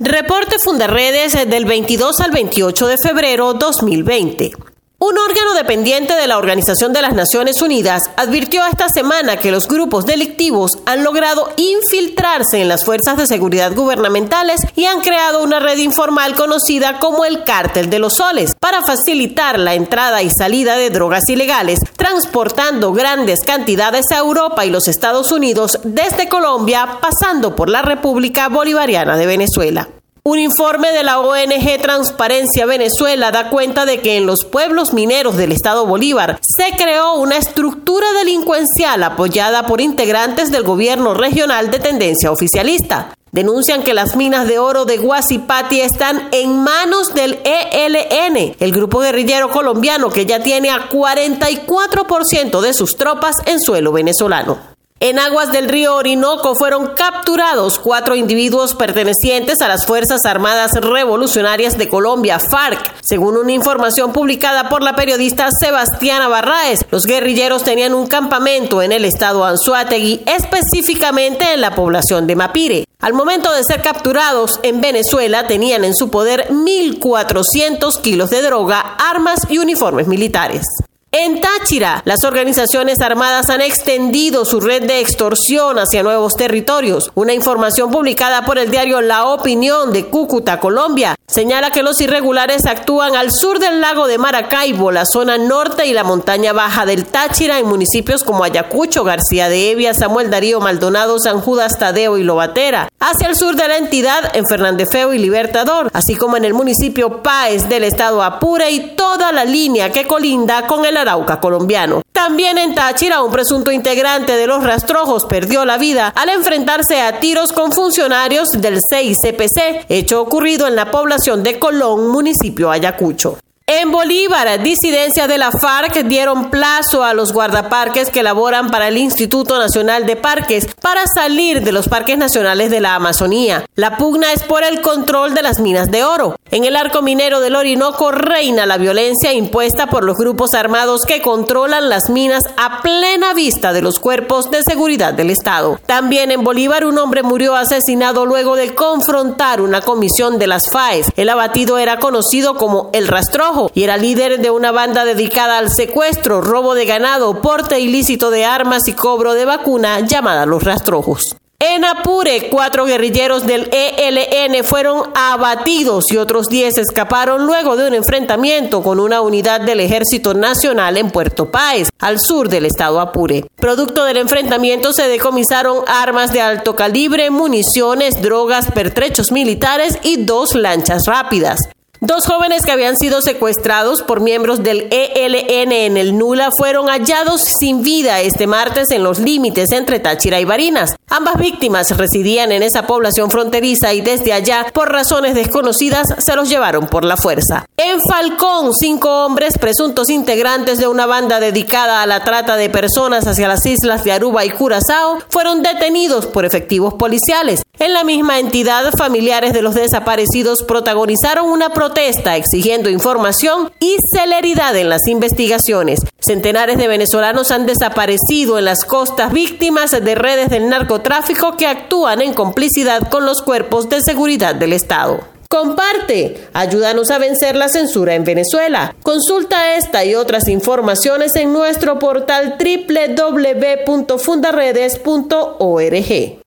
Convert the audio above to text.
Reporte Fundarredes del 22 al 28 de febrero 2020. Un órgano dependiente de la Organización de las Naciones Unidas advirtió esta semana que los grupos delictivos han logrado infiltrarse en las fuerzas de seguridad gubernamentales y han creado una red informal conocida como el Cártel de los Soles para facilitar la entrada y salida de drogas ilegales, transportando grandes cantidades a Europa y los Estados Unidos desde Colombia, pasando por la República Bolivariana de Venezuela. Un informe de la ONG Transparencia Venezuela da cuenta de que en los pueblos mineros del estado Bolívar se creó una estructura delincuencial apoyada por integrantes del gobierno regional de tendencia oficialista. Denuncian que las minas de oro de Guasipati están en manos del ELN, el grupo guerrillero colombiano que ya tiene a 44% de sus tropas en suelo venezolano. En aguas del río Orinoco fueron capturados cuatro individuos pertenecientes a las Fuerzas Armadas Revolucionarias de Colombia, FARC. Según una información publicada por la periodista Sebastiana Barraez, los guerrilleros tenían un campamento en el estado Anzuategui, específicamente en la población de Mapire. Al momento de ser capturados en Venezuela tenían en su poder 1.400 kilos de droga, armas y uniformes militares. En Táchira, las organizaciones armadas han extendido su red de extorsión hacia nuevos territorios. Una información publicada por el diario La Opinión de Cúcuta, Colombia, señala que los irregulares actúan al sur del lago de Maracaibo, la zona norte y la montaña baja del Táchira en municipios como Ayacucho, García de Evia, Samuel Darío Maldonado, San Judas Tadeo y Lobatera, hacia el sur de la entidad en Fernández Feo y Libertador, así como en el municipio Páez del estado Apure y toda la línea que colinda con el Colombiano. También en Táchira, un presunto integrante de los rastrojos perdió la vida al enfrentarse a tiros con funcionarios del 6CPC, hecho ocurrido en la población de Colón, municipio Ayacucho. En Bolívar, disidencias de la FARC dieron plazo a los guardaparques que laboran para el Instituto Nacional de Parques para salir de los parques nacionales de la Amazonía. La pugna es por el control de las minas de oro. En el arco minero del Orinoco reina la violencia impuesta por los grupos armados que controlan las minas a plena vista de los cuerpos de seguridad del Estado. También en Bolívar un hombre murió asesinado luego de confrontar una comisión de las FAES. El abatido era conocido como el rastrojo y era líder de una banda dedicada al secuestro, robo de ganado, porte ilícito de armas y cobro de vacuna llamada Los Rastrojos. En Apure, cuatro guerrilleros del ELN fueron abatidos y otros diez escaparon luego de un enfrentamiento con una unidad del Ejército Nacional en Puerto Páez, al sur del estado Apure. Producto del enfrentamiento se decomisaron armas de alto calibre, municiones, drogas, pertrechos militares y dos lanchas rápidas. Dos jóvenes que habían sido secuestrados por miembros del ELN en el Nula fueron hallados sin vida este martes en los límites entre Táchira y Barinas. Ambas víctimas residían en esa población fronteriza y desde allá, por razones desconocidas, se los llevaron por la fuerza. En Falcón, cinco hombres presuntos integrantes de una banda dedicada a la trata de personas hacia las islas de Aruba y Curazao fueron detenidos por efectivos policiales. En la misma entidad, familiares de los desaparecidos protagonizaron una protesta exigiendo información y celeridad en las investigaciones. Centenares de venezolanos han desaparecido en las costas víctimas de redes del narcotráfico que actúan en complicidad con los cuerpos de seguridad del Estado. Comparte, ayúdanos a vencer la censura en Venezuela. Consulta esta y otras informaciones en nuestro portal www.fundaredes.org.